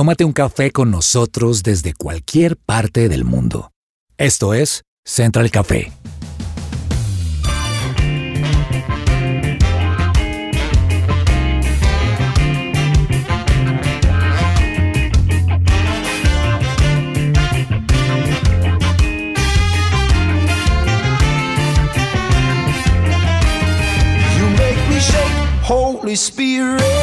tómate un café con nosotros desde cualquier parte del mundo. Esto es Central Café. Holy Spirit.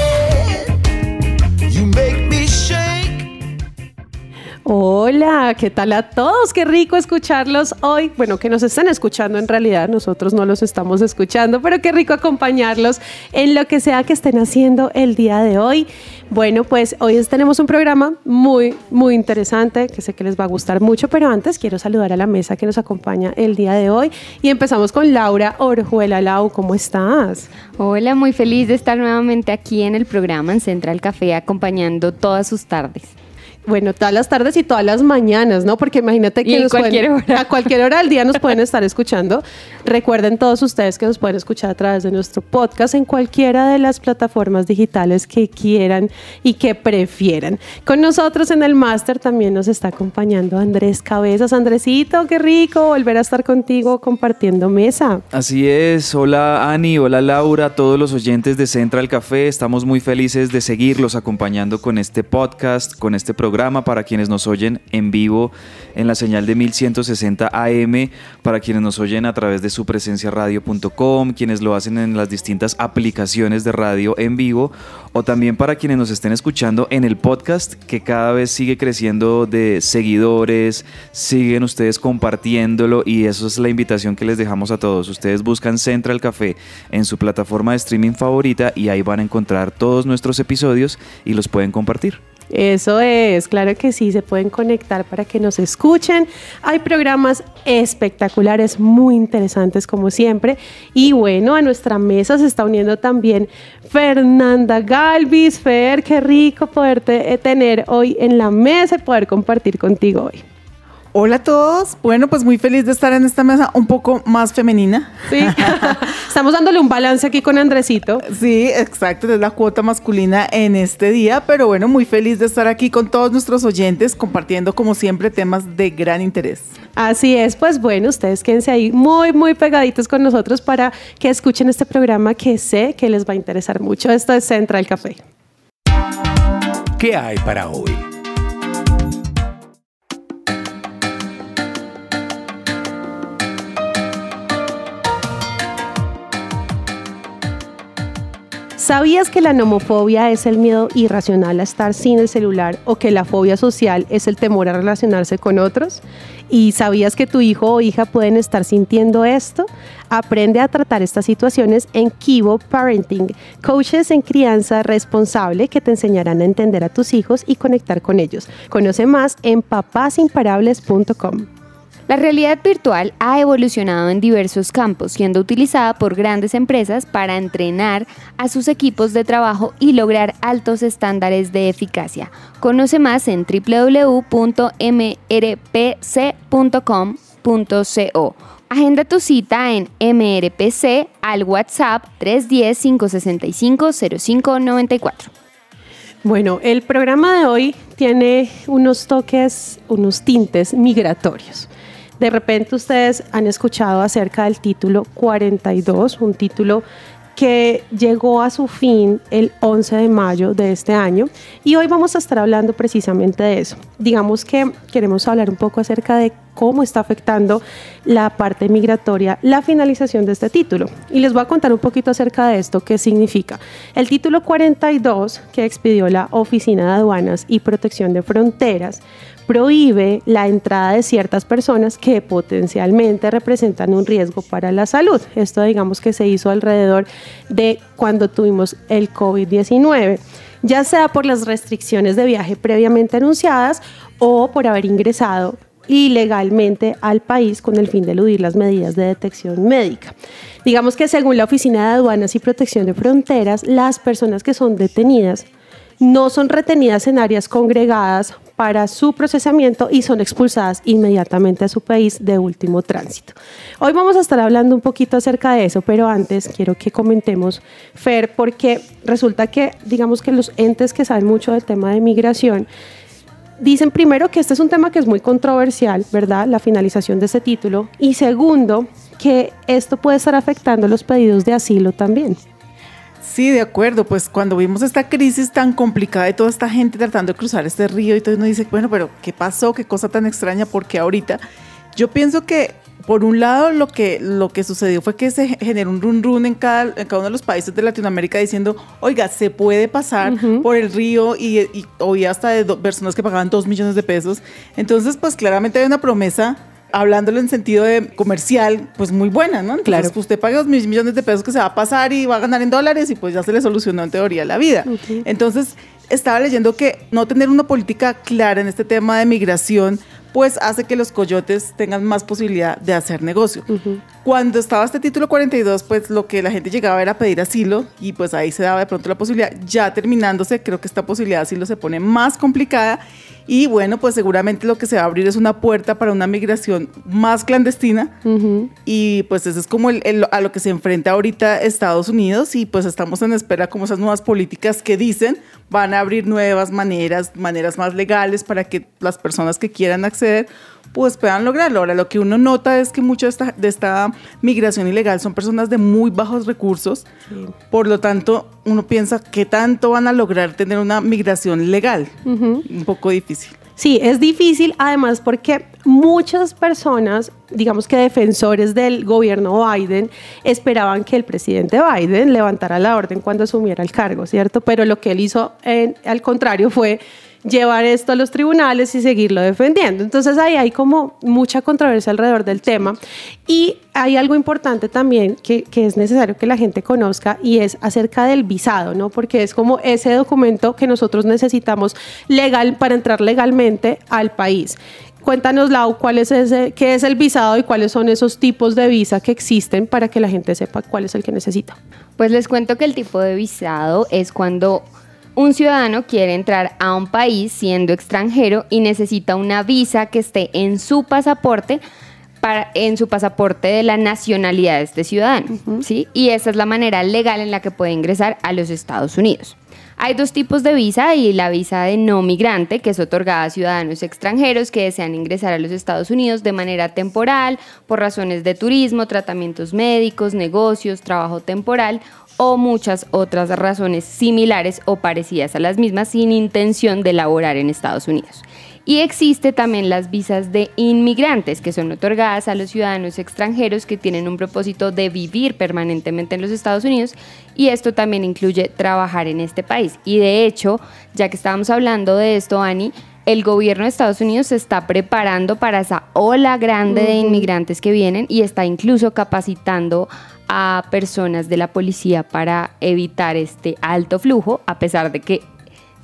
Hola, ¿qué tal a todos? Qué rico escucharlos hoy. Bueno, que nos estén escuchando en realidad, nosotros no los estamos escuchando, pero qué rico acompañarlos en lo que sea que estén haciendo el día de hoy. Bueno, pues hoy tenemos un programa muy, muy interesante que sé que les va a gustar mucho, pero antes quiero saludar a la mesa que nos acompaña el día de hoy y empezamos con Laura Orjuela. Lau, ¿cómo estás? Hola, muy feliz de estar nuevamente aquí en el programa en Central Café acompañando todas sus tardes. Bueno, todas las tardes y todas las mañanas, ¿no? Porque imagínate que pueden- hora. a cualquier hora del día nos pueden estar escuchando. Recuerden todos ustedes que nos pueden escuchar a través de nuestro podcast en cualquiera de las plataformas digitales que quieran y que prefieran. Con nosotros en el máster también nos está acompañando Andrés Cabezas. Andresito, qué rico volver a estar contigo compartiendo mesa. Así es, hola Ani, hola Laura, todos los oyentes de Central Café, estamos muy felices de seguirlos acompañando con este podcast, con este programa para quienes nos oyen en vivo en la señal de 1160 AM, para quienes nos oyen a través de supresenciaradio.com, quienes lo hacen en las distintas aplicaciones de radio en vivo o también para quienes nos estén escuchando en el podcast que cada vez sigue creciendo de seguidores, siguen ustedes compartiéndolo y eso es la invitación que les dejamos a todos. Ustedes buscan Central Café en su plataforma de streaming favorita y ahí van a encontrar todos nuestros episodios y los pueden compartir. Eso es, claro que sí, se pueden conectar para que nos escuchen. Hay programas espectaculares, muy interesantes como siempre. Y bueno, a nuestra mesa se está uniendo también Fernanda Galvis. Fer, qué rico poderte eh, tener hoy en la mesa y poder compartir contigo hoy. Hola a todos. Bueno, pues muy feliz de estar en esta mesa un poco más femenina. Sí, estamos dándole un balance aquí con Andresito. Sí, exacto, es la cuota masculina en este día, pero bueno, muy feliz de estar aquí con todos nuestros oyentes compartiendo como siempre temas de gran interés. Así es, pues bueno, ustedes quédense ahí muy, muy pegaditos con nosotros para que escuchen este programa que sé que les va a interesar mucho. Esto es Central Café. ¿Qué hay para hoy? ¿Sabías que la nomofobia es el miedo irracional a estar sin el celular o que la fobia social es el temor a relacionarse con otros? ¿Y sabías que tu hijo o hija pueden estar sintiendo esto? Aprende a tratar estas situaciones en Kibo Parenting, coaches en crianza responsable que te enseñarán a entender a tus hijos y conectar con ellos. Conoce más en papasinparables.com. La realidad virtual ha evolucionado en diversos campos, siendo utilizada por grandes empresas para entrenar a sus equipos de trabajo y lograr altos estándares de eficacia. Conoce más en www.mrpc.com.co. Agenda tu cita en MRPC al WhatsApp 310-565-0594. Bueno, el programa de hoy tiene unos toques, unos tintes migratorios. De repente ustedes han escuchado acerca del título 42, un título que llegó a su fin el 11 de mayo de este año y hoy vamos a estar hablando precisamente de eso. Digamos que queremos hablar un poco acerca de cómo está afectando la parte migratoria la finalización de este título. Y les voy a contar un poquito acerca de esto, qué significa. El título 42 que expidió la Oficina de Aduanas y Protección de Fronteras prohíbe la entrada de ciertas personas que potencialmente representan un riesgo para la salud. Esto digamos que se hizo alrededor de cuando tuvimos el COVID-19, ya sea por las restricciones de viaje previamente anunciadas o por haber ingresado ilegalmente al país con el fin de eludir las medidas de detección médica. Digamos que según la Oficina de Aduanas y Protección de Fronteras, las personas que son detenidas no son retenidas en áreas congregadas para su procesamiento y son expulsadas inmediatamente a su país de último tránsito. Hoy vamos a estar hablando un poquito acerca de eso, pero antes quiero que comentemos, Fer, porque resulta que, digamos que los entes que saben mucho del tema de migración, dicen primero que este es un tema que es muy controversial, ¿verdad? La finalización de ese título. Y segundo, que esto puede estar afectando los pedidos de asilo también. Sí, de acuerdo. Pues cuando vimos esta crisis tan complicada y toda esta gente tratando de cruzar este río y todo uno dice, bueno, pero ¿qué pasó? ¿Qué cosa tan extraña? Porque ahorita yo pienso que por un lado lo que, lo que sucedió fue que se generó un run run en cada, en cada uno de los países de Latinoamérica diciendo, oiga, se puede pasar por el río y, y hasta de personas que pagaban dos millones de pesos. Entonces, pues claramente hay una promesa hablándolo en sentido de comercial, pues muy buena, ¿no? Entonces, Claro. pues usted paga dos mil millones de pesos que se va a pasar y va a ganar en dólares y pues ya se le solucionó en teoría la vida. Entonces, estaba leyendo que no tener una política clara en este tema de migración, pues hace que los coyotes tengan más posibilidad de hacer negocio. Cuando estaba este título 42, pues lo que la gente llegaba era pedir asilo y pues ahí se daba de pronto la posibilidad. Ya terminándose, creo que esta posibilidad de asilo se pone más complicada y bueno, pues seguramente lo que se va a abrir es una puerta para una migración más clandestina. Y pues eso es como el- el- a lo que se enfrenta ahorita Estados Unidos. Y pues estamos en espera como esas nuevas políticas que dicen van a abrir nuevas maneras, maneras más legales para que las personas que quieran acceder pues puedan lograrlo. Ahora, lo que uno nota es que mucho de esta, de esta migración ilegal son personas de muy bajos recursos, por lo tanto, uno piensa qué tanto van a lograr tener una migración legal. Un poco difícil. Sí, es difícil, además porque muchas personas, digamos que defensores del gobierno Biden, esperaban que el presidente Biden levantara la orden cuando asumiera el cargo, ¿cierto? Pero lo que él hizo, en- al contrario, fue llevar esto a los tribunales y seguirlo defendiendo. Entonces ahí hay como mucha controversia alrededor del tema. Y hay algo importante también que, que es necesario que la gente conozca y es acerca del visado, ¿no? Porque es como ese documento que nosotros necesitamos legal para entrar legalmente al país. Cuéntanos, Lau, cuál es ese, qué es el visado y cuáles son esos tipos de visa que existen para que la gente sepa cuál es el que necesita. Pues les cuento que el tipo de visado es cuando un ciudadano quiere entrar a un país siendo extranjero y necesita una visa que esté en su pasaporte para, en su pasaporte de la nacionalidad de este ciudadano, ¿sí? Y esa es la manera legal en la que puede ingresar a los Estados Unidos. Hay dos tipos de visa y la visa de no migrante, que es otorgada a ciudadanos extranjeros que desean ingresar a los Estados Unidos de manera temporal, por razones de turismo, tratamientos médicos, negocios, trabajo temporal o muchas otras razones similares o parecidas a las mismas sin intención de laborar en Estados Unidos. Y existe también las visas de inmigrantes, que son otorgadas a los ciudadanos extranjeros que tienen un propósito de vivir permanentemente en los Estados Unidos y esto también incluye trabajar en este país. Y de hecho, ya que estábamos hablando de esto, Ani, el gobierno de Estados Unidos se está preparando para esa ola grande de inmigrantes que vienen y está incluso capacitando a personas de la policía para evitar este alto flujo, a pesar de que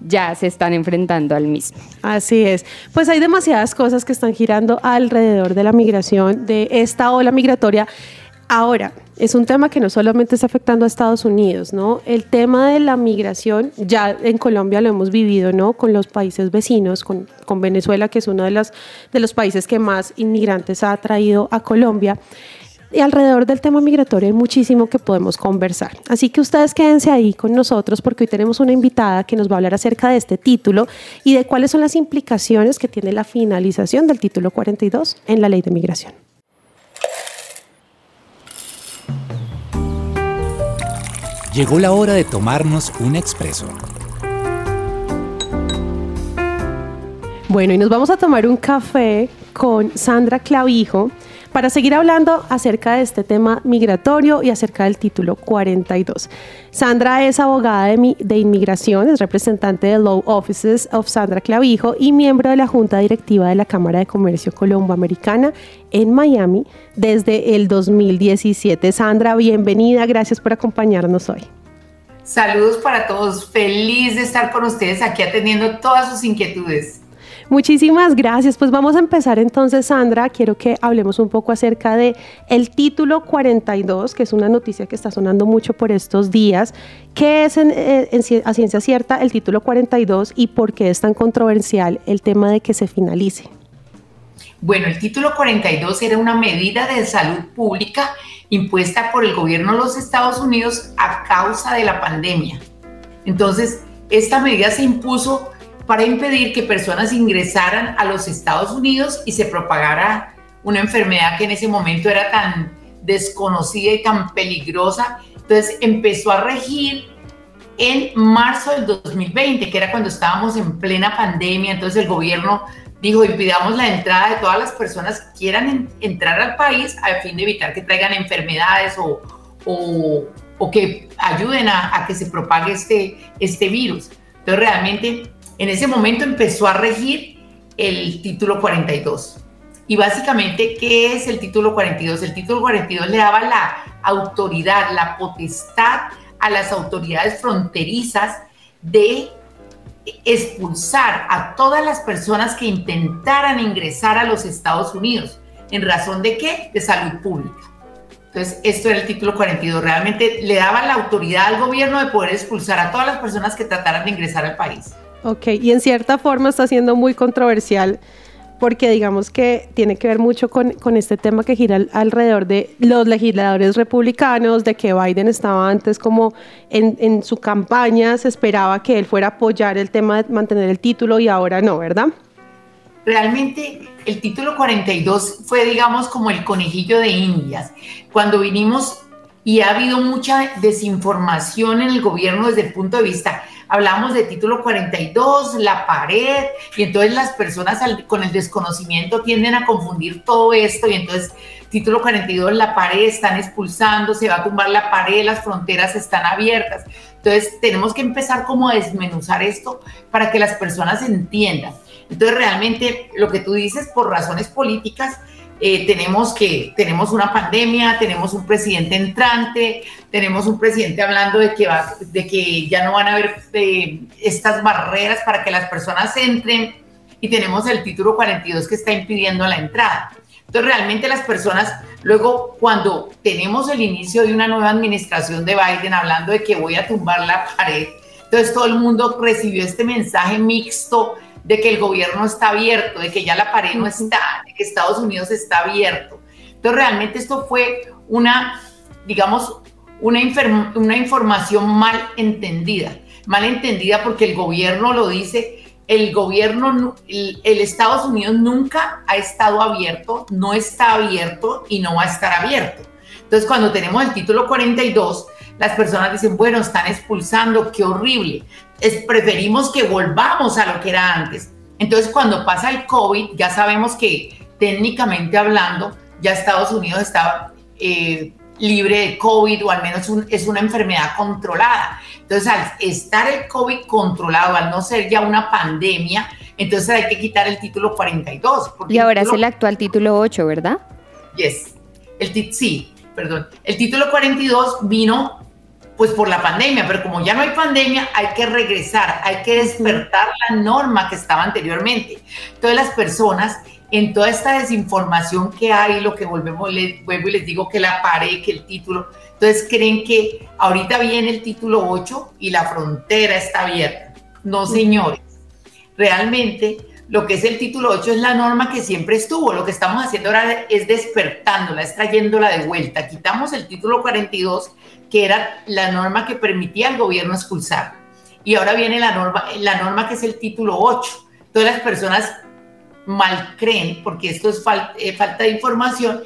ya se están enfrentando al mismo. Así es. Pues hay demasiadas cosas que están girando alrededor de la migración, de esta ola migratoria. Ahora, es un tema que no solamente está afectando a Estados Unidos, ¿no? El tema de la migración, ya en Colombia lo hemos vivido, ¿no? Con los países vecinos, con, con Venezuela, que es uno de los, de los países que más inmigrantes ha traído a Colombia. Y alrededor del tema migratorio hay muchísimo que podemos conversar. Así que ustedes quédense ahí con nosotros porque hoy tenemos una invitada que nos va a hablar acerca de este título y de cuáles son las implicaciones que tiene la finalización del título 42 en la ley de migración. Llegó la hora de tomarnos un expreso. Bueno, y nos vamos a tomar un café con Sandra Clavijo para seguir hablando acerca de este tema migratorio y acerca del título 42. Sandra es abogada de, mi- de inmigración, es representante de Law Offices of Sandra Clavijo y miembro de la Junta Directiva de la Cámara de Comercio Colomboamericana en Miami desde el 2017. Sandra, bienvenida, gracias por acompañarnos hoy. Saludos para todos, feliz de estar con ustedes aquí atendiendo todas sus inquietudes. Muchísimas gracias. Pues vamos a empezar entonces, Sandra. Quiero que hablemos un poco acerca de el título 42, que es una noticia que está sonando mucho por estos días. ¿Qué es en, eh, a ciencia cierta el título 42 y por qué es tan controversial el tema de que se finalice? Bueno, el título 42 era una medida de salud pública impuesta por el gobierno de los Estados Unidos a causa de la pandemia. Entonces, esta medida se impuso para impedir que personas ingresaran a los Estados Unidos y se propagara una enfermedad que en ese momento era tan desconocida y tan peligrosa. Entonces, empezó a regir en marzo del 2020, que era cuando estábamos en plena pandemia. Entonces, el gobierno dijo, impidamos la entrada de todas las personas que quieran en- entrar al país a fin de evitar que traigan enfermedades o, o- que ayuden a, a que se propague este, este virus. Entonces, realmente, en ese momento empezó a regir el título 42. Y básicamente, ¿qué es el título 42? El título 42 le daba la autoridad, la potestad a las autoridades fronterizas de expulsar a todas las personas que intentaran ingresar a los Estados Unidos. ¿En razón de qué? De salud pública. Entonces, esto era el título 42. Realmente le daba la autoridad al gobierno de poder expulsar a todas las personas que trataran de ingresar al país. Ok, y en cierta forma está siendo muy controversial porque digamos que tiene que ver mucho con, con este tema que gira al- alrededor de los legisladores republicanos, de que Biden estaba antes como en, en su campaña, se esperaba que él fuera a apoyar el tema de mantener el título y ahora no, ¿verdad? Realmente el título 42 fue, digamos, como el conejillo de Indias. Cuando vinimos y ha habido mucha desinformación en el gobierno desde el punto de vista, hablamos de título 42, la pared, y entonces las personas al- con el desconocimiento tienden a confundir todo esto, y entonces título 42, la pared, están expulsando, se va a tumbar la pared, las fronteras están abiertas. Entonces tenemos que empezar como a desmenuzar esto para que las personas entiendan. Entonces, realmente lo que tú dices, por razones políticas, eh, tenemos que tenemos una pandemia, tenemos un presidente entrante, tenemos un presidente hablando de que, va, de que ya no van a haber eh, estas barreras para que las personas entren y tenemos el título 42 que está impidiendo la entrada. Entonces, realmente las personas, luego cuando tenemos el inicio de una nueva administración de Biden hablando de que voy a tumbar la pared, entonces todo el mundo recibió este mensaje mixto de que el gobierno está abierto, de que ya la pared no está, de que Estados Unidos está abierto. Entonces realmente esto fue una, digamos, una, una información mal entendida, mal entendida porque el gobierno lo dice, el gobierno, el, el Estados Unidos nunca ha estado abierto, no está abierto y no va a estar abierto. Entonces cuando tenemos el título 42, las personas dicen, bueno, están expulsando, qué horrible. Es, preferimos que volvamos a lo que era antes. Entonces, cuando pasa el COVID, ya sabemos que técnicamente hablando, ya Estados Unidos estaba eh, libre de COVID o al menos un- es una enfermedad controlada. Entonces, al estar el COVID controlado, al no ser ya una pandemia, entonces hay que quitar el título 42. porque Y ahora es el actual título 8, ¿verdad? Yes. El sí, perdón. El título 42 vino pues por la pandemia, pero como ya no hay pandemia, hay que regresar, hay que despertar la norma que estaba anteriormente. Entonces las personas en toda esta desinformación que hay, lo que volvemos, vuelvo y les digo que la pared, que el título, entonces creen que ahorita viene el título 8 y la frontera está abierta. No, señores. Realmente lo que es el título 8 es la norma que siempre estuvo. Lo que estamos haciendo ahora es despertándola, es trayéndola de vuelta. Quitamos el título 42, que era la norma que permitía al gobierno expulsar. Y ahora viene la norma, la norma que es el título 8. Todas las personas mal creen, porque esto es eh, falta de información,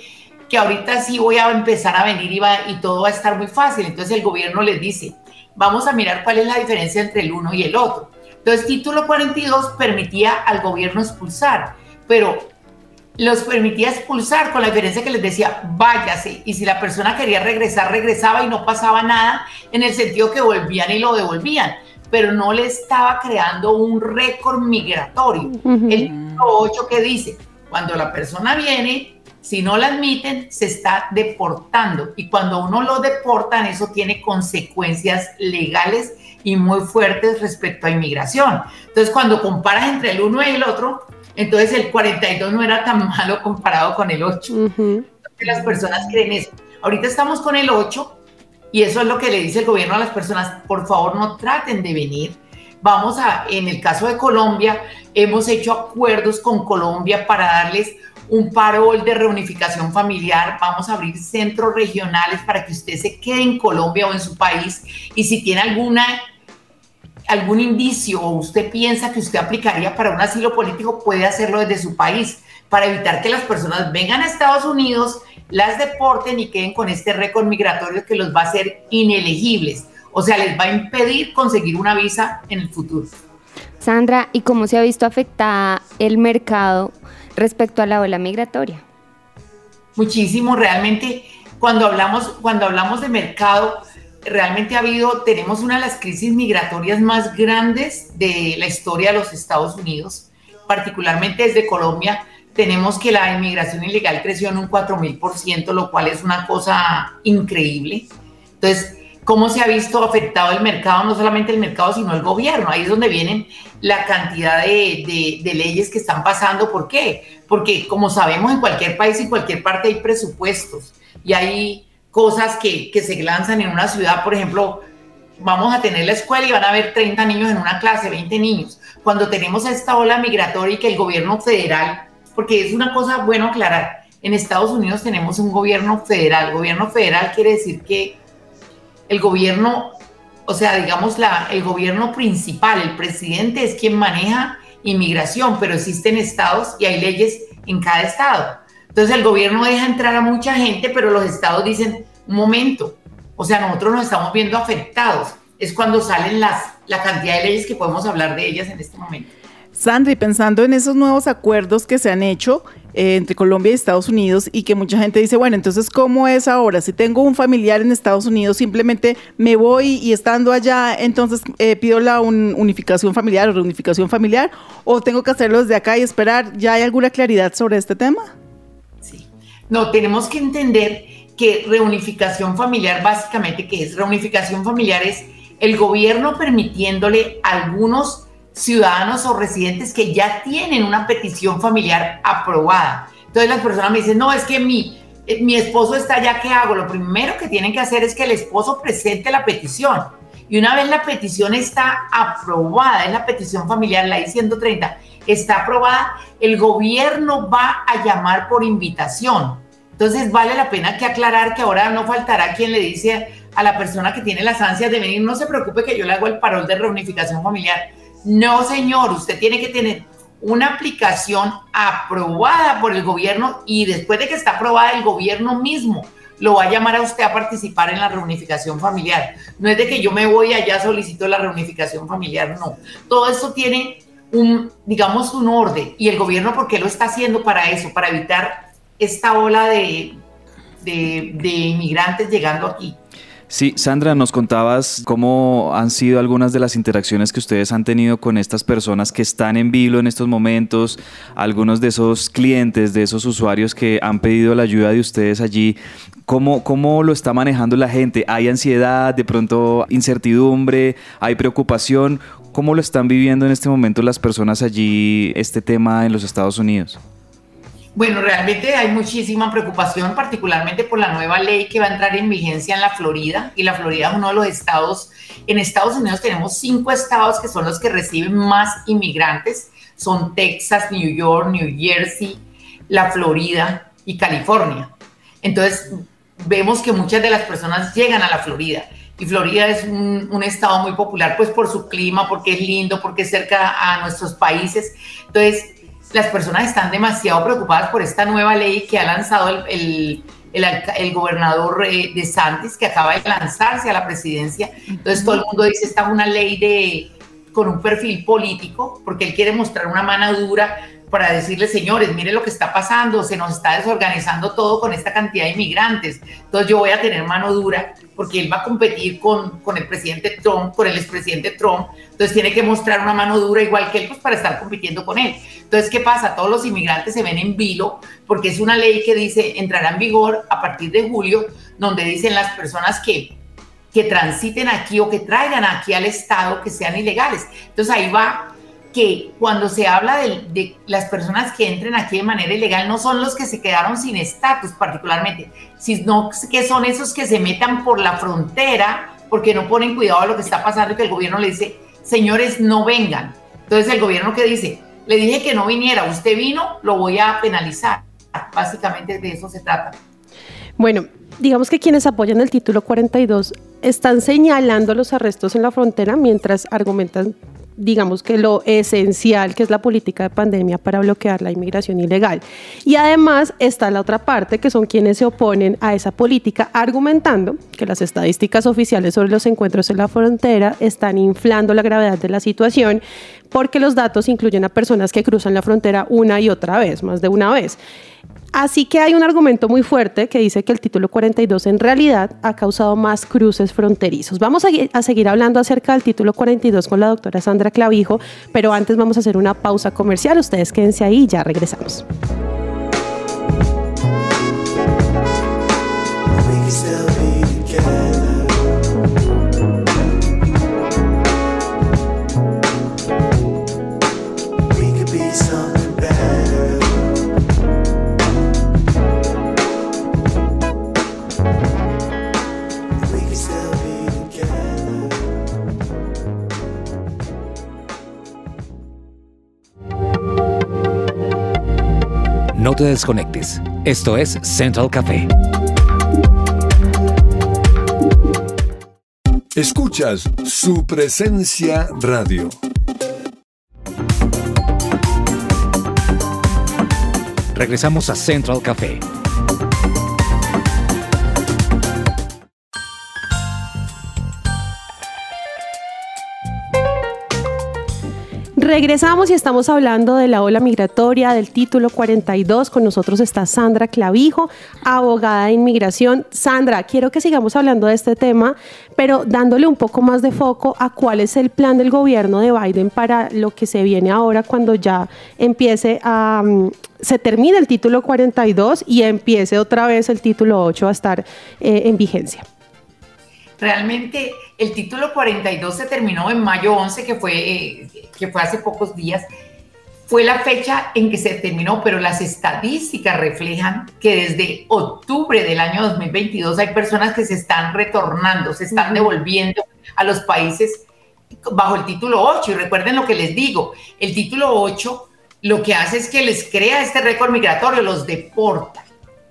que ahorita sí voy a empezar a venir y, va- y todo va a estar muy fácil. Entonces el gobierno les dice, vamos a mirar cuál es la diferencia entre el uno y el otro. Entonces, título 42 permitía al gobierno expulsar, pero los permitía expulsar con la diferencia que les decía, váyase. Y si la persona quería regresar, regresaba y no pasaba nada, en el sentido que volvían y lo devolvían, pero no le estaba creando un récord migratorio. Ujú. El título 8 que dice, cuando la persona viene, si no la admiten, se está deportando. Y cuando uno lo deportan, eso tiene consecuencias legales y muy fuertes respecto a inmigración. Entonces, cuando comparas entre el uno y el otro, entonces el 42 no era tan malo comparado con el 8. Las personas creen eso. Ahorita estamos con el 8 y eso es lo que le dice el gobierno a las personas, por favor no traten de venir. Vamos a, en el caso de Colombia, hemos hecho acuerdos con Colombia para darles un parol de reunificación familiar, vamos a abrir centros regionales para que usted se quede en Colombia o en su país y si tiene alguna algún indicio o usted piensa que usted aplicaría para un asilo político, puede hacerlo desde su país para evitar que las personas vengan a Estados Unidos, las deporten y queden con este récord migratorio que los va a hacer inelegibles. O sea, les va a impedir conseguir una visa en el futuro. Sandra, ¿y cómo se ha visto afectada el mercado respecto a la ola migratoria? Muchísimo, realmente cuando hablamos, cuando hablamos de mercado, realmente ha habido, tenemos una de las crisis migratorias más grandes de la historia de los Estados Unidos, particularmente desde Colombia. Tenemos que la inmigración ilegal creció en un 4.000%, lo cual es una cosa increíble. Entonces, cómo se ha visto afectado el mercado, no solamente el mercado, sino el gobierno. Ahí es donde vienen la cantidad de, leyes que están pasando. ¿Por qué? Porque como sabemos, en cualquier país, en cualquier parte hay presupuestos y hay cosas que, que se lanzan en una ciudad. Por ejemplo, vamos a tener la escuela y van a haber 30 niños en una clase, 20 niños. Cuando tenemos esta ola migratoria y que el gobierno federal, porque es una cosa bueno aclarar, en Estados Unidos tenemos un gobierno federal. Gobierno federal quiere decir que el gobierno, o sea, digamos, la, el gobierno principal, el presidente es quien maneja inmigración, pero existen estados y hay leyes en cada estado. Entonces el gobierno deja entrar a mucha gente, pero los estados dicen, un momento, o sea, nosotros nos estamos viendo afectados. Es cuando salen las, la cantidad de leyes que podemos hablar de ellas en este momento. Sandra, y pensando en esos nuevos acuerdos que se han hecho eh, entre Colombia y Estados Unidos y que mucha gente dice, bueno, entonces, ¿cómo es ahora? Si tengo un familiar en Estados Unidos, simplemente me voy y estando allá, entonces eh, pido la unificación familiar o reunificación familiar, o tengo que hacerlo desde acá y esperar. ¿Ya hay alguna claridad sobre este tema? No, tenemos que entender que reunificación familiar, básicamente, ¿qué es? Reunificación familiar es el gobierno permitiéndole a algunos ciudadanos o residentes que ya tienen una petición familiar aprobada. Entonces las personas me dicen, no, es que mi, mi esposo está allá, ¿qué hago? Lo primero que tienen que hacer es que el esposo presente la petición. Y una vez la petición está aprobada, es la petición familiar, la I-130, está aprobada, el gobierno va a llamar por invitación. Entonces vale la pena que aclarar que ahora no faltará quien le dice a la persona que tiene las ansias de venir, no se preocupe que yo le hago el parol de reunificación familiar no, señor, usted tiene que tener una aplicación aprobada por el gobierno y después de que está aprobada el gobierno mismo lo va a llamar a usted a participar en la reunificación familiar. No es de que yo me voy allá solicito la reunificación familiar, no. Todo esto tiene un, digamos, un orden y el gobierno, ¿por qué lo está haciendo para eso? Para evitar esta ola de, de, de inmigrantes llegando aquí. Sí, Sandra, nos contabas cómo han sido algunas de las interacciones que ustedes han tenido con estas personas que están en vilo en estos momentos, algunos de esos clientes, de esos usuarios que han pedido la ayuda de ustedes allí. ¿Cómo, ¿Cómo lo está manejando la gente? ¿Hay ansiedad, de pronto incertidumbre, hay preocupación? ¿Cómo lo están viviendo en este momento las personas allí, este tema en los Estados Unidos? Bueno, realmente hay muchísima preocupación, particularmente por la nueva ley que va a entrar en vigencia en la Florida. Y la Florida es uno de los estados, en Estados Unidos tenemos cinco estados que son los que reciben más inmigrantes. Son Texas, New York, New Jersey, la Florida y California. Entonces, vemos que muchas de las personas llegan a la Florida. Y Florida es un, un, estado muy popular, pues por su clima, porque es lindo, porque es cerca a nuestros países. Entonces, las personas están demasiado preocupadas por esta nueva ley que ha lanzado el, el, gobernador eh, de Santis, que acaba de lanzarse a la presidencia. Entonces todo el mundo dice, esta es una ley de, con un perfil político, porque él quiere mostrar una mano dura para decirles, señores, mire lo que está pasando, se nos está desorganizando todo con esta cantidad de inmigrantes. Entonces yo voy a tener mano dura porque él va a competir con, con el presidente Trump, con el expresidente Trump. Entonces tiene que mostrar una mano dura igual que él pues, para estar compitiendo con él. Entonces, ¿qué pasa? Todos los inmigrantes se ven en vilo porque es una ley que dice entrará en vigor a partir de julio, donde dicen las personas que que transiten aquí o que traigan aquí al Estado que sean ilegales. Entonces ahí va que cuando se habla de, las personas que entren aquí de manera ilegal, no son los que se quedaron sin estatus particularmente, sino que son esos que se metan por la frontera porque no ponen cuidado a lo que está pasando y que el gobierno le dice, señores, no vengan. Entonces el gobierno que dice, le dije que no viniera, usted vino, lo voy a penalizar. Básicamente de eso se trata. Bueno, digamos que quienes apoyan el título 42 están señalando los arrestos en la frontera mientras argumentan digamos que lo esencial que es la política de pandemia para bloquear la inmigración ilegal. Y además está la otra parte, que son quienes se oponen a esa política, argumentando que las estadísticas oficiales sobre los encuentros en la frontera están inflando la gravedad de la situación porque los datos incluyen a personas que cruzan la frontera una y otra vez, más de una vez. Así que hay un argumento muy fuerte que dice que el título 42 en realidad ha causado más cruces fronterizos. Vamos a, seguir hablando acerca del título 42 con la doctora Sandra Clavijo, pero antes vamos a hacer una pausa comercial. Ustedes quédense ahí y ya regresamos. Te desconectes. Esto es Central Café. Escuchas su presencia radio. Regresamos a Central Café. Regresamos y estamos hablando de la ola migratoria, del título 42. Con nosotros está Sandra Clavijo, abogada de inmigración. Sandra, quiero que sigamos hablando de este tema, pero dándole un poco más de foco a cuál es el plan del gobierno de Biden para lo que se viene ahora cuando ya empiece a... Mm, se termine el título 42 y empiece otra vez el título 8 a estar eh, en vigencia. Realmente el título 42 se terminó en mayo 11, que fue, eh, que fue hace pocos días. Fue la fecha en que se terminó, pero las estadísticas reflejan que desde octubre del año 2022 hay personas que se están retornando, se están devolviendo a los países bajo el título 8. Y recuerden lo que les digo, el título 8 lo que hace es que les crea este récord migratorio, los deporta.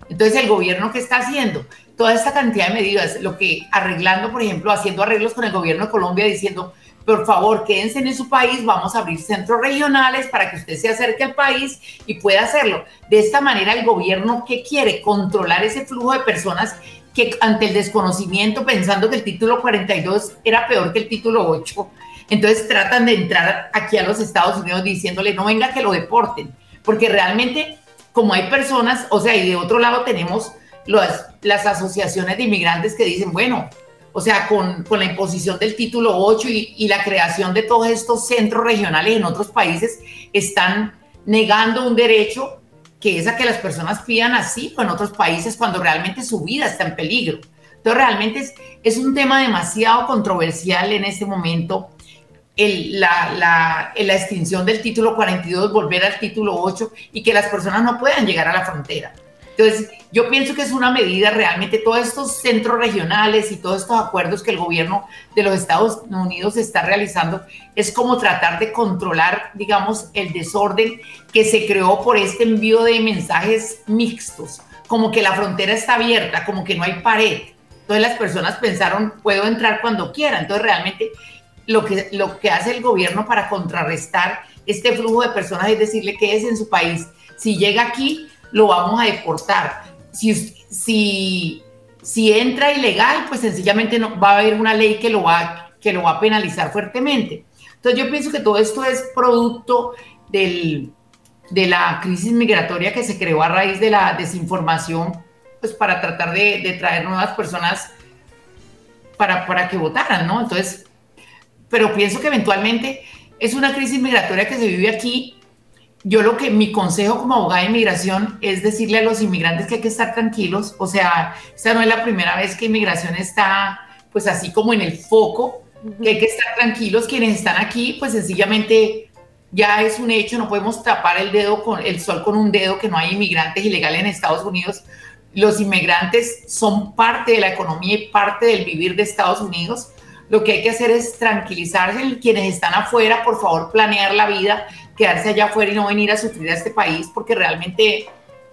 Entonces, ¿el gobierno qué está haciendo? Toda esta cantidad de medidas, lo que arreglando, por ejemplo, haciendo arreglos con el gobierno de Colombia diciendo, por favor, quédense en su país, vamos a abrir centros regionales para que usted se acerque al país y pueda hacerlo. De esta manera, el gobierno, ¿qué quiere? Controlar ese flujo de personas que ante el desconocimiento, pensando que el título 42 era peor que el título 8, entonces tratan de entrar aquí a los Estados Unidos diciéndole, no venga que lo deporten, porque realmente, como hay personas, o sea, y de otro lado tenemos las, asociaciones de inmigrantes que dicen, bueno, o sea, con, la imposición del título 8 y, la creación de todos estos centros regionales en otros países, están negando un derecho que es a que las personas pidan asilo en otros países cuando realmente su vida está en peligro. Entonces, realmente es, es un tema demasiado controversial en este momento. la, la, la, extinción del título 42, volver al título 8 y que las personas no puedan llegar a la frontera. Entonces, yo pienso que es una medida realmente, todos estos centros regionales y todos estos acuerdos que el gobierno de los Estados Unidos está realizando, es como tratar de controlar, digamos, el desorden que se creó por este envío de mensajes mixtos, como que la frontera está abierta, como que no hay pared. Entonces las personas pensaron, puedo entrar cuando quiera. Entonces realmente lo que, lo que hace el gobierno para contrarrestar este flujo de personas es decirle que es en su país. Si llega aquí, lo vamos a deportar. Si, si, si entra ilegal, pues sencillamente no, va a haber una ley que lo, va, que lo va a penalizar fuertemente. Entonces yo pienso que todo esto es producto del, de la crisis migratoria que se creó a raíz de la desinformación, pues para tratar de, de traer nuevas personas para, para que votaran, ¿no? Entonces, pero pienso que eventualmente es una crisis migratoria que se vive aquí. Yo lo que mi consejo como abogada de inmigración es decirle a los inmigrantes que hay que estar tranquilos. O sea, esta no es la primera vez que inmigración está pues así como en el foco, que hay que estar tranquilos. Quienes están aquí, pues sencillamente ya es un hecho, no podemos tapar el dedo con el sol con un dedo que no hay inmigrantes ilegales en Estados Unidos. Los inmigrantes son parte de la economía y parte del vivir de Estados Unidos. Lo que hay que hacer es tranquilizarse. Quienes están afuera, por favor, planear la vida, quedarse allá afuera y no venir a sufrir a este país, porque realmente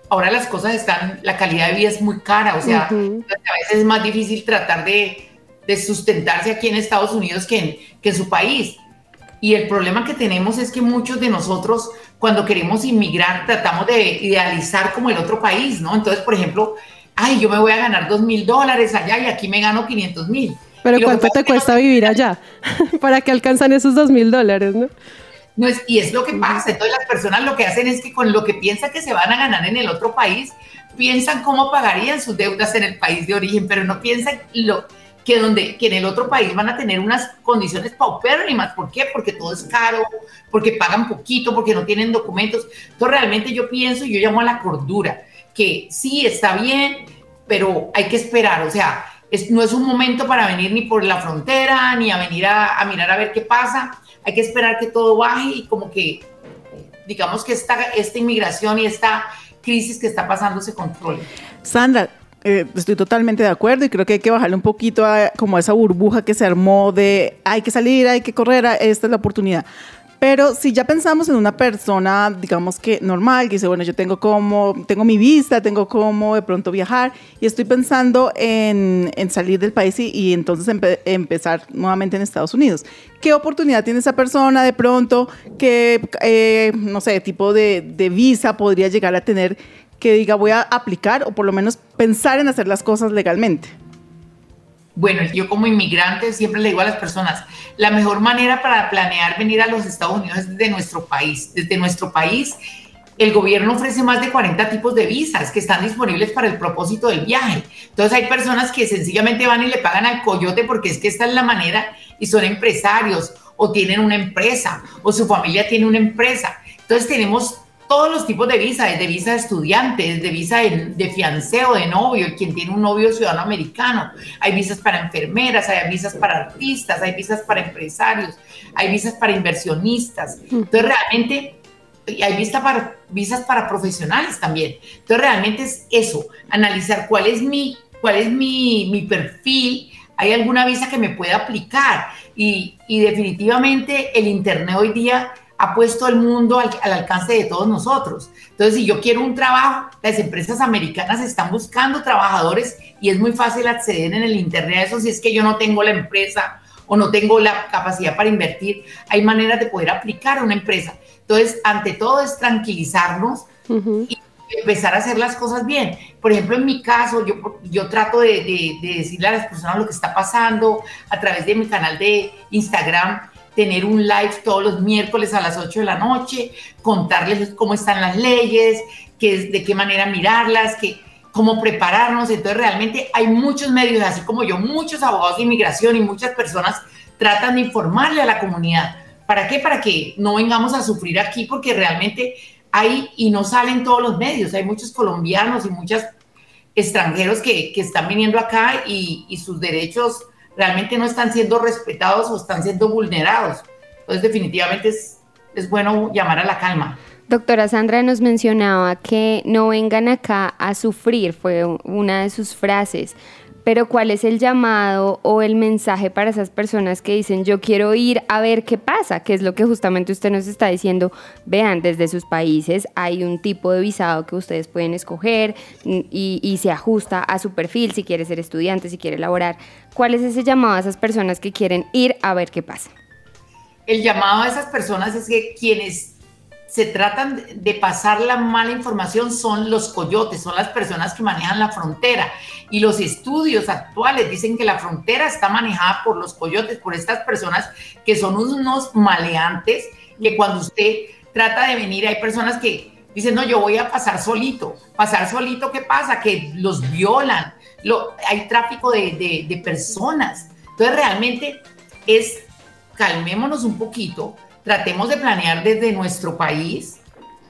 ahora las cosas están, la calidad de vida es muy cara. O sea, a veces es más difícil tratar de, de sustentarse aquí en Estados Unidos que en, que en su país. Y el problema que tenemos es que muchos de nosotros, cuando queremos inmigrar, tratamos de idealizar como el otro país, ¿no? Entonces, por ejemplo, ay, yo me voy a ganar dos mil dólares allá y aquí me gano 500 mil. Pero ¿cuánto te cuesta vivir allá? ¿Para que alcanzan esos dos mil dólares, no? No es, y es lo que pasa. Entonces las personas lo que hacen es que con lo que piensan que se van a ganar en el otro país, piensan cómo pagarían sus deudas en el país de origen, pero no piensan lo, que, donde, que en el otro país van a tener unas condiciones paupérrimas. ¿Por qué? Porque todo es caro, porque pagan poquito, porque no tienen documentos. Entonces realmente yo pienso, yo llamo a la cordura, que sí está bien, pero hay que esperar. O sea, no es un momento para venir ni por la frontera, ni a venir a, a mirar a ver qué pasa. Hay que esperar que todo baje y como que, digamos que esta, esta inmigración y esta crisis que está pasando se controle. Sandra, eh, estoy totalmente de acuerdo y creo que hay que bajarle un poquito a como a esa burbuja que se armó de hay que salir, hay que correr, esta es la oportunidad. Pero si ya pensamos en una persona, digamos que normal, que dice, bueno, yo tengo como, tengo mi vista, tengo como de pronto viajar y estoy pensando en, en salir del país y, entonces empe empezar nuevamente en Estados Unidos. ¿Qué oportunidad tiene esa persona de pronto? ¿Qué, eh, no sé, tipo de visa podría llegar a tener que diga voy a aplicar o por lo menos pensar en hacer las cosas legalmente? Bueno, yo como inmigrante siempre le digo a las personas, la mejor manera para planear venir a los Estados Unidos es desde nuestro país. Desde nuestro país, el gobierno ofrece más de 40 tipos de visas que están disponibles para el propósito del viaje. Entonces hay personas que sencillamente van y le pagan al coyote porque es que esta es la manera y son empresarios o tienen una empresa o su familia tiene una empresa. Entonces tenemos todos los tipos de visa, de visa de estudiante, de visa de, de, fianceo, de novio, quien tiene un novio ciudadano americano. Hay visas para enfermeras, hay visas para artistas, hay visas para empresarios, hay visas para inversionistas. Entonces, realmente, hay visa para, visas para profesionales también. Entonces, realmente es eso, analizar cuál es mi, cuál es mi, mi perfil, hay alguna visa que me pueda aplicar. Y, y definitivamente el Internet hoy día ha puesto el mundo al, al, alcance de todos nosotros. Entonces, si yo quiero un trabajo, las empresas americanas están buscando trabajadores y es muy fácil acceder en el Internet a eso si es que yo no tengo la empresa o no tengo la capacidad para invertir. Hay maneras de poder aplicar a una empresa. Entonces, ante todo es tranquilizarnos uh -huh. y empezar a hacer las cosas bien. Por ejemplo, en mi caso, yo, yo trato de, de, de decirle a las personas lo que está pasando a través de mi canal de Instagram tener un live todos los miércoles a las 8 de la noche, contarles cómo están las leyes, que, de qué manera mirarlas, que, cómo prepararnos. Entonces, realmente hay muchos medios, así como yo, muchos abogados de inmigración y muchas personas tratan de informarle a la comunidad. ¿Para qué? Para que no vengamos a sufrir aquí, porque realmente hay y no salen todos los medios. Hay muchos colombianos y muchos extranjeros que, que están viniendo acá y, y sus derechos realmente no están siendo respetados o están siendo vulnerados. Entonces, definitivamente es, es bueno llamar a la calma. Doctora Sandra nos mencionaba que no vengan acá a sufrir, fue una de sus frases. Pero ¿cuál es el llamado o el mensaje para esas personas que dicen yo quiero ir a ver qué pasa? Que es lo que justamente usted nos está diciendo. Vean, desde sus países hay un tipo de visado que ustedes pueden escoger y, y se ajusta a su perfil, si quiere ser estudiante, si quiere laborar. ¿Cuál es ese llamado a esas personas que quieren ir a ver qué pasa? El llamado a esas personas es que quienes se tratan de pasar la mala información son los coyotes, son las personas que manejan la frontera. Y los estudios actuales dicen que la frontera está manejada por los coyotes, por estas personas que son unos maleantes, que cuando usted trata de venir. Hay personas que dicen, no, yo voy a pasar solito. Pasar solito, ¿qué pasa? Que los violan. Hay tráfico de, de personas. Entonces, realmente es, calmémonos un poquito, tratemos de planear desde nuestro país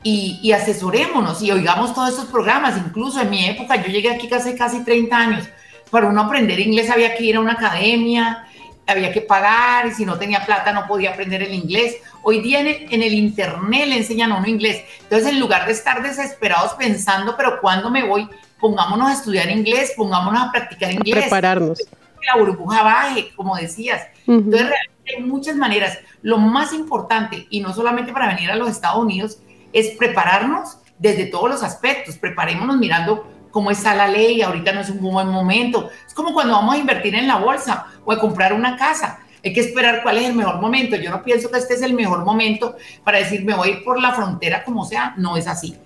y, asesorémonos y oigamos todos estos programas. Incluso en mi época, yo llegué aquí hace casi 30 años. Para uno aprender inglés había que ir a una academia, había que pagar y si no tenía plata no podía aprender el inglés. Hoy día en el, internet le enseñan a uno inglés. Entonces, en lugar de estar desesperados pensando, pero ¿cuándo me voy? Pongámonos a estudiar inglés, pongámonos a practicar inglés. prepararnos. Que la burbuja baje, como decías. Entonces, realmente hay muchas maneras. Lo más importante, y no solamente para venir a los Estados Unidos, es prepararnos desde todos los aspectos. Preparémonos mirando cómo está la ley, ahorita no es un buen momento. Es como cuando vamos a invertir en la bolsa o a comprar una casa. Hay que esperar cuál es el mejor momento. Yo no pienso que este es el mejor momento para decir me voy a ir por la frontera como sea. No es así.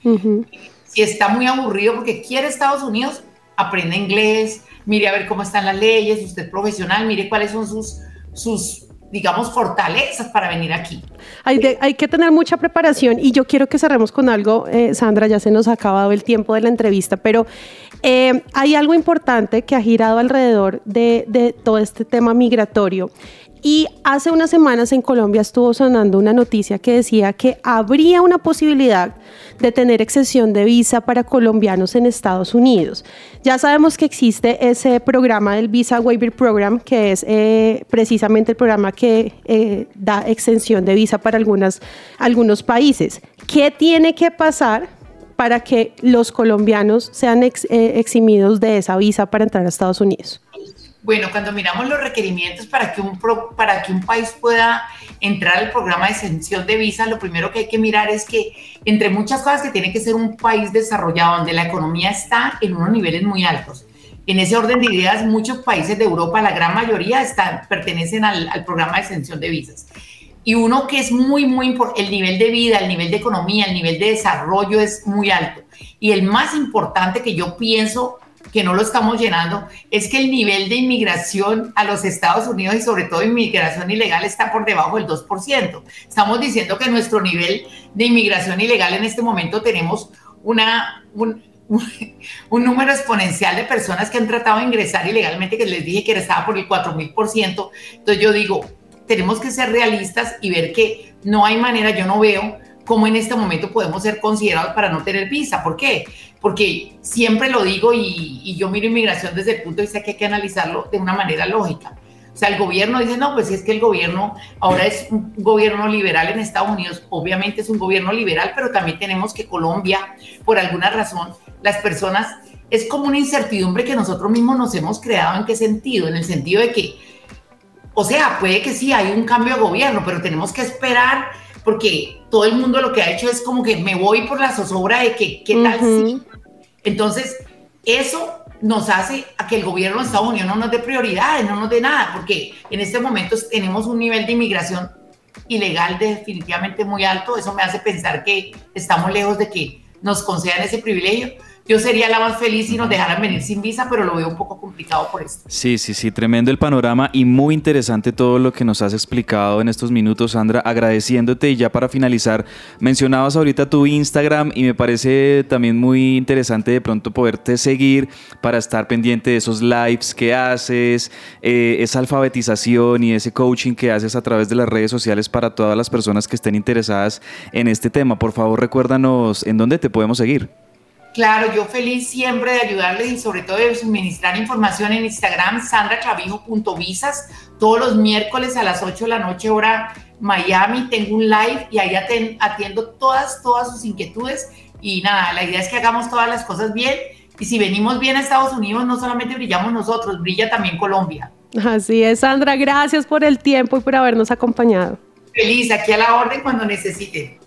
Si está muy aburrido porque quiere Estados Unidos, aprenda inglés, mire a ver cómo están las leyes, usted es profesional, mire cuáles son sus, sus digamos, fortalezas para venir aquí. Hay, hay, que tener mucha preparación y yo quiero que cerremos con algo, eh, Sandra, ya se nos ha acabado el tiempo de la entrevista, pero eh, hay algo importante que ha girado alrededor de, de todo este tema migratorio y hace unas semanas en Colombia estuvo sonando una noticia que decía que habría una posibilidad de tener excepción de visa para colombianos en Estados Unidos. Ya sabemos que existe ese programa del Visa Waiver Program, que es eh, precisamente el programa que eh, da exención de visa para algunas, algunos países. ¿Qué tiene que pasar para que los colombianos sean eh, eximidos de esa visa para entrar a Estados Unidos? Bueno, cuando miramos los requerimientos para que un, para que un país pueda entrar al programa de exención de visa, lo primero que hay que mirar es que, entre muchas cosas, que tiene que ser un país desarrollado donde la economía está en unos niveles muy altos. En ese orden de ideas, muchos países de Europa, la gran mayoría, están, pertenecen al, al programa de exención de visas. Y uno que es muy, muy importante, el nivel de vida, el nivel de economía, el nivel de desarrollo es muy alto. Y el más importante que yo pienso que no lo estamos llenando, es que el nivel de inmigración a los Estados Unidos y sobre todo inmigración ilegal está por debajo del 2%. Estamos diciendo que nuestro nivel de inmigración ilegal en este momento tenemos una, un, un número exponencial de personas que han tratado de ingresar ilegalmente, que les dije que estaba por el 4.000%. Entonces yo digo, tenemos que ser realistas y ver que no hay manera, yo no veo cómo en este momento podemos ser considerados para no tener visa. ¿Por qué? Porque siempre lo digo y, yo miro inmigración desde el punto de vista que hay que analizarlo de una manera lógica. O sea, el gobierno dice, no, pues es que el gobierno ahora es un gobierno liberal en Estados Unidos, obviamente es un gobierno liberal, pero también tenemos que Colombia, por alguna razón, las personas, es como una incertidumbre que nosotros mismos nos hemos creado. ¿En qué sentido? En el sentido de que, o sea, puede que sí, hay un cambio de gobierno, pero tenemos que esperar porque todo el mundo lo que ha hecho es como que me voy por la zozobra de que, ¿qué tal si? Entonces, eso nos hace a que el gobierno de Estados Unidos no nos dé prioridades, no nos dé nada, porque en este momento tenemos un nivel de inmigración ilegal definitivamente muy alto. Eso me hace pensar que estamos lejos de que nos concedan ese privilegio yo sería la más feliz si nos dejaran venir sin visa, pero lo veo un poco complicado por esto. Sí, sí, sí, tremendo el panorama y muy interesante todo lo que nos has explicado en estos minutos, Sandra, agradeciéndote y ya para finalizar, mencionabas ahorita tu Instagram y me parece también muy interesante de pronto poderte seguir para estar pendiente de esos lives que haces, eh, esa alfabetización y ese coaching que haces a través de las redes sociales para todas las personas que estén interesadas en este tema. Por favor, recuérdanos en dónde te podemos seguir. Claro, yo feliz siempre de ayudarles y sobre todo de suministrar información en Instagram, sandraclavijo.visas. Todos los miércoles a las 8 de la noche, hora Miami, tengo un live y ahí atiendo todas, todas sus inquietudes. Y nada, la idea es que hagamos todas las cosas bien. Y si venimos bien a Estados Unidos, no solamente brillamos nosotros, brilla también Colombia. Así es, Sandra, gracias por el tiempo y por habernos acompañado. Feliz, aquí a la orden cuando necesiten.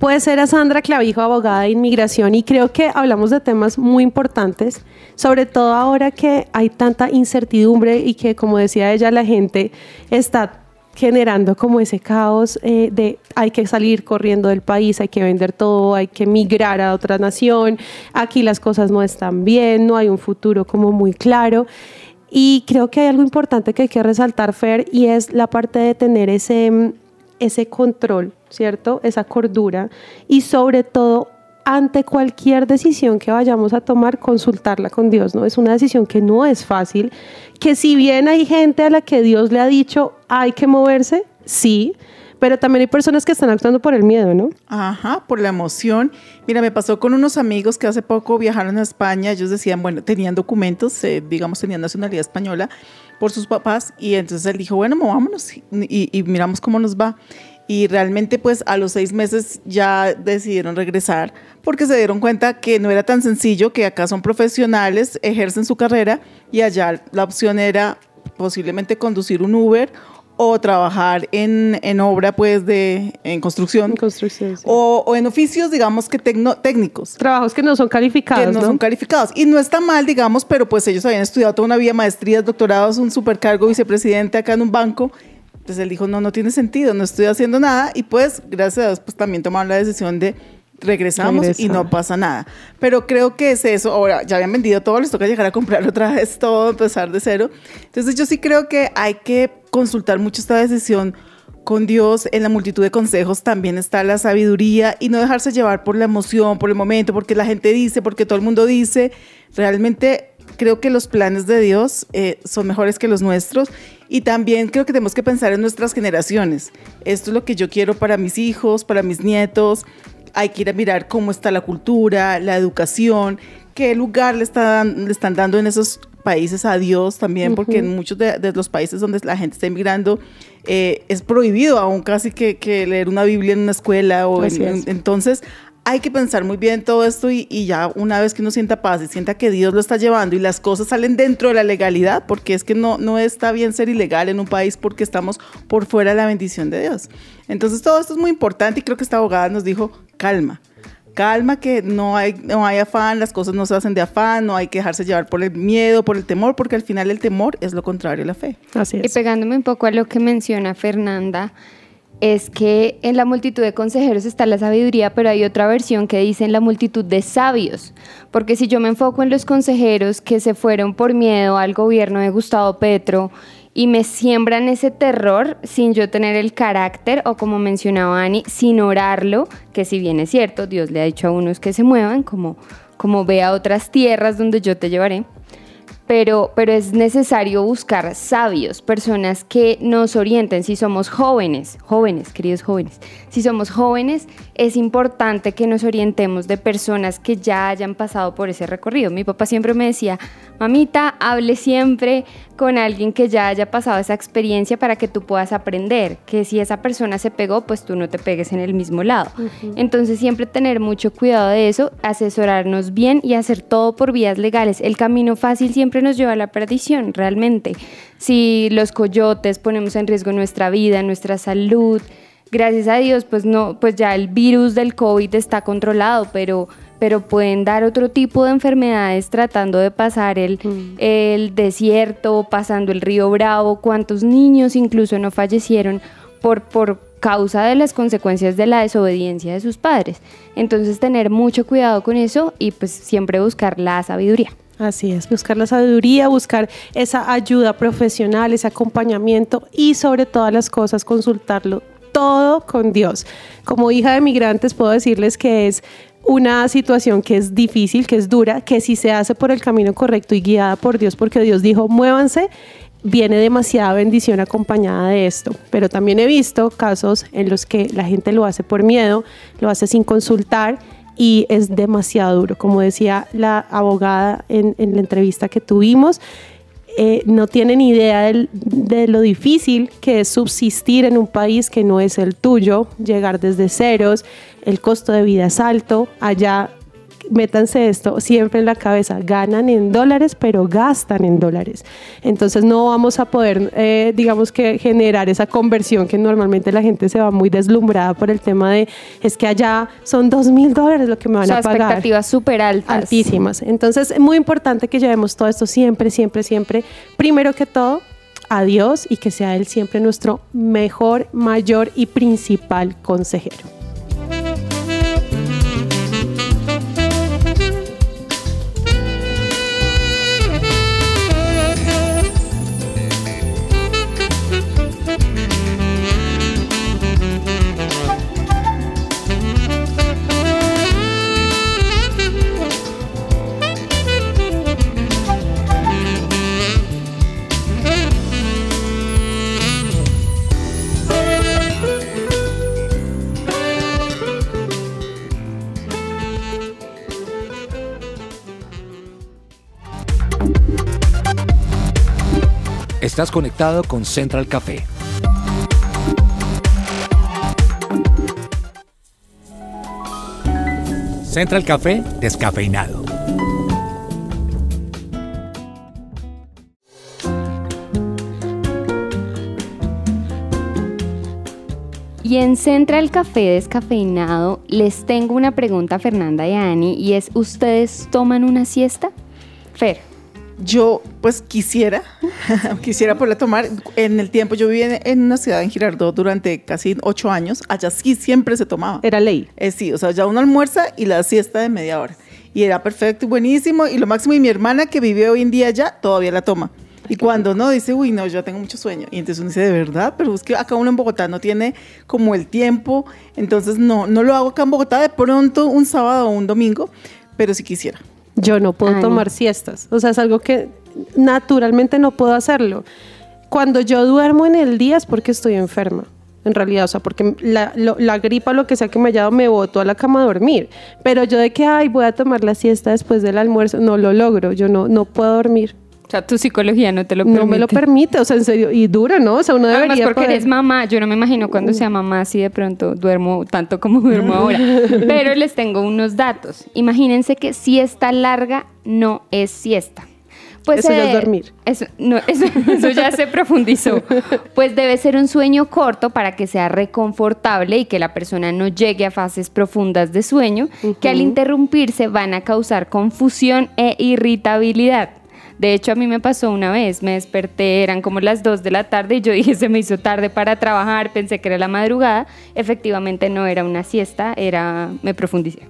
Puede ser a Sandra Clavijo, abogada de inmigración, y creo que hablamos de temas muy importantes, sobre todo ahora que hay tanta incertidumbre y que, como decía ella, la gente está generando como ese caos eh, de hay que salir corriendo del país, hay que vender todo, hay que migrar a otra nación, aquí las cosas no están bien, no hay un futuro como muy claro. Y creo que hay algo importante que hay que resaltar, Fer, y es la parte de tener ese ese control, ¿cierto? Esa cordura y sobre todo ante cualquier decisión que vayamos a tomar, consultarla con Dios, ¿no? Es una decisión que no es fácil, que si bien hay gente a la que Dios le ha dicho hay que moverse, sí, pero también hay personas que están actuando por el miedo, ¿no? Ajá, por la emoción. Mira, me pasó con unos amigos que hace poco viajaron a España. Ellos decían, bueno, tenían documentos, eh, digamos, tenían nacionalidad española por sus papás. Y entonces él dijo, bueno, movámonos y, y miramos cómo nos va. Y realmente, pues a los seis meses ya decidieron regresar porque se dieron cuenta que no era tan sencillo, que acá son profesionales, ejercen su carrera y allá la opción era posiblemente conducir un Uber o trabajar en, en obra, pues, de, en construcción. En construcción, sí. O, o en oficios, digamos que tecno- técnicos. Trabajos que no son calificados, Que no, ¿no? son calificados. Y no está mal, digamos, pero pues ellos habían estudiado toda una vida, maestrías, doctorados, un supercargo, vicepresidente acá en un banco. Entonces él dijo, no, no tiene sentido, no estoy haciendo nada. Y pues, gracias a Dios, pues también tomaron la decisión de regresamos y Regresar. no pasa nada. Pero creo que es eso. Ahora, ya habían vendido todo, les toca llegar a comprar otra vez todo, empezar de cero. Entonces yo sí creo que hay que consultar mucho esta decisión con Dios. En la multitud de consejos también está la sabiduría y no dejarse llevar por la emoción, por el momento, porque la gente dice, porque todo el mundo dice. Realmente creo que los planes de Dios eh, son mejores que los nuestros y también creo que tenemos que pensar en nuestras generaciones. Esto es lo que yo quiero para mis hijos, para mis nietos. Hay que ir a mirar cómo está la cultura, la educación, qué lugar le, están, le están dando en esos países a Dios también, porque en muchos de, de los países donde la gente está emigrando eh, es prohibido aún casi que, que leer una Biblia en una escuela o en- es. entonces hay que pensar muy bien todo esto y, y ya una vez que uno sienta paz y sienta que Dios lo está llevando y las cosas salen dentro de la legalidad, porque es que no, no está bien ser ilegal en un país porque estamos por fuera de la bendición de Dios. Entonces todo esto es muy importante y creo que esta abogada nos dijo, calma, calma que no hay, no hay afán, las cosas no se hacen de afán, no hay que dejarse llevar por el miedo, por el temor, porque al final el temor es lo contrario a la fe. Así Y es. pegándome un poco a lo que menciona Fernanda, es que en la multitud de consejeros está la sabiduría, pero hay otra versión que dice en la multitud de sabios. Porque si yo me enfoco en los consejeros que se fueron por miedo al gobierno de Gustavo Petro y me siembran ese terror sin yo tener el carácter o como mencionaba Ani, sin orarlo, que si bien es cierto, Dios le ha dicho a unos que se muevan, como, como ve a otras tierras donde yo te llevaré pero, pero es necesario buscar sabios, personas que nos orienten. Si somos jóvenes, jóvenes, queridos jóvenes, si somos jóvenes, es importante que nos orientemos de personas que ya hayan pasado por ese recorrido. Mi papá siempre me decía, mamita, hable siempre con alguien que ya haya pasado esa experiencia para que tú puedas aprender, que si esa persona se pegó, pues tú no te pegues en el mismo lado. Entonces siempre tener mucho cuidado de eso, asesorarnos bien y hacer todo por vías legales. El camino fácil siempre nos lleva a la perdición, realmente. Si los coyotes ponemos en riesgo nuestra vida, nuestra salud, gracias a Dios, pues no, pues ya el virus del COVID está controlado, pero pero pueden dar otro tipo de enfermedades tratando de pasar el, el desierto, pasando el río Bravo, cuántos niños incluso no fallecieron por, por causa de las consecuencias de la desobediencia de sus padres. Entonces tener mucho cuidado con eso y pues siempre buscar la sabiduría. Así es, buscar la sabiduría, buscar esa ayuda profesional, ese acompañamiento y sobre todas las cosas consultarlo todo con Dios. Como hija de migrantes puedo decirles que es una situación que es difícil, que es dura, que si se hace por el camino correcto y guiada por Dios, porque Dios dijo, muévanse, viene demasiada bendición acompañada de esto. Pero también he visto casos en los que la gente lo hace por miedo, lo hace sin consultar y es demasiado duro. Como decía la abogada en, en la entrevista que tuvimos, eh, no tienen idea de lo difícil que es subsistir en un país que no es el tuyo, llegar desde ceros, el costo de vida es alto, allá métanse esto siempre en la cabeza, ganan en dólares, pero gastan en dólares. Entonces no vamos a poder, eh, digamos que generar esa conversión que normalmente la gente se va muy deslumbrada por el tema de, es que allá son dos mil dólares lo que me O van sea, a pagar expectativas súper altas. altísimas. Entonces, es muy importante que llevemos todo esto siempre, siempre, siempre, primero que todo, a Dios y que sea Él siempre nuestro mejor, mayor y principal consejero. Estás conectado con Central Café. Central Café descafeinado. Y en Central Café Descafeinado les tengo una pregunta a Fernanda y a Ani y es, ¿ustedes toman una siesta? Fer. Yo, pues quisiera, quisiera poderla tomar. En el tiempo, yo viví en, en una ciudad en Girardot durante casi ocho años. Allá sí siempre se tomaba. Era ley. Eh, sí, o sea, ya uno almuerza y la siesta de media hora. Y era perfecto y buenísimo. Y lo máximo, y mi hermana que vive hoy en día allá, todavía la toma. Y cuando no, dice, uy, no, yo tengo mucho sueño. Y entonces uno dice, de verdad, pero es que acá uno en Bogotá no tiene como el tiempo. Entonces, no, no lo hago acá en Bogotá de pronto un sábado o un domingo, pero si quisiera. Yo no puedo Ay. tomar siestas. O sea, es algo que naturalmente no puedo hacerlo. Cuando yo duermo en el día es porque estoy enferma. En realidad, o sea, porque la, lo- la gripa, lo que sea que me haya dado, me boto a la cama a dormir. Pero yo de que, ay, voy a tomar la siesta después del almuerzo, no lo logro. Yo no, no puedo dormir. O sea, tu psicología no te lo permite. No me lo permite, o sea, en serio. Y dura, ¿no? O sea, uno Además, debería porque poder- eres mamá, yo no me imagino cuando sea mamá si de pronto duermo tanto como duermo ahora. Pero les tengo unos datos. Imagínense que siesta larga no es siesta. Pues Eso ya es eh, dormir. Eso, no, eso, eso ya se profundizó. Pues debe ser un sueño corto para que sea reconfortable y que la persona no llegue a fases profundas de sueño, que al interrumpirse van a causar confusión e irritabilidad. De hecho, a mí me pasó una vez, me desperté, eran como las 2 de la tarde y yo dije, se me hizo tarde para trabajar, pensé que era la madrugada. Efectivamente no era una siesta, era, me profundicé.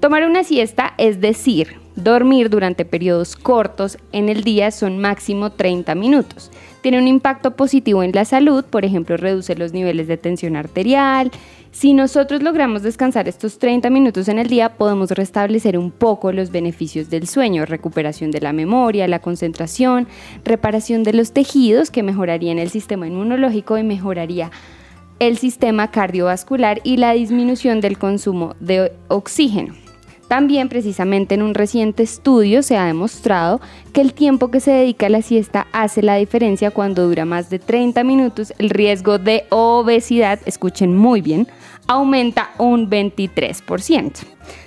Tomar una siesta es decir, dormir durante periodos cortos en el día son máximo 30 minutos. Tiene un impacto positivo en la salud, por ejemplo, reduce los niveles de tensión arterial. Si nosotros logramos descansar estos 30 minutos en el día, podemos restablecer un poco los beneficios del sueño, recuperación de la memoria, la concentración, reparación de los tejidos que mejorarían el sistema inmunológico y mejoraría el sistema cardiovascular y la disminución del consumo de oxígeno. También precisamente en un reciente estudio se ha demostrado que el tiempo que se dedica a la siesta hace la diferencia cuando dura más de 30 minutos. El riesgo de obesidad, escuchen muy bien, aumenta un 23%.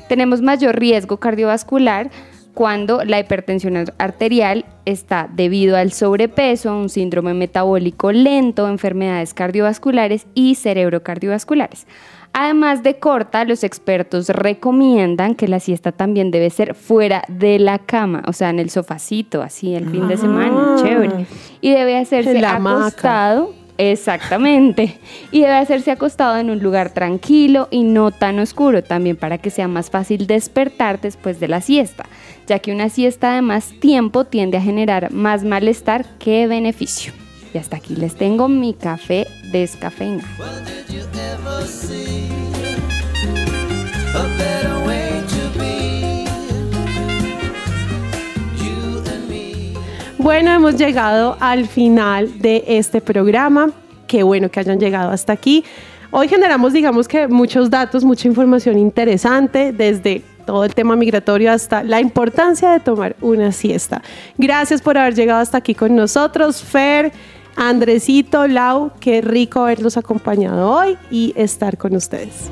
Tenemos mayor riesgo cardiovascular cuando la hipertensión ar- arterial está debido al sobrepeso, un síndrome metabólico lento, enfermedades cardiovasculares y cerebrocardiovasculares. Además de corta, los expertos recomiendan que la siesta también debe ser fuera de la cama, o sea, en el sofacito, así el fin de semana, Ah. chévere. Y debe hacerse acostado Exactamente. Y debe hacerse acostado en un lugar tranquilo y no tan oscuro, también para que sea más fácil despertar después de la siesta, ya que una siesta de más tiempo tiende a generar más malestar que beneficio. Y hasta aquí les tengo mi café descafeinado. Bueno, hemos llegado al final de este programa. Qué bueno que hayan llegado hasta aquí. Hoy generamos, digamos que muchos datos, mucha información interesante, desde todo el tema migratorio hasta la importancia de tomar una siesta. Gracias por haber llegado hasta aquí con nosotros, Fer, Andresito, Lau. Qué rico haberlos acompañado hoy y estar con ustedes.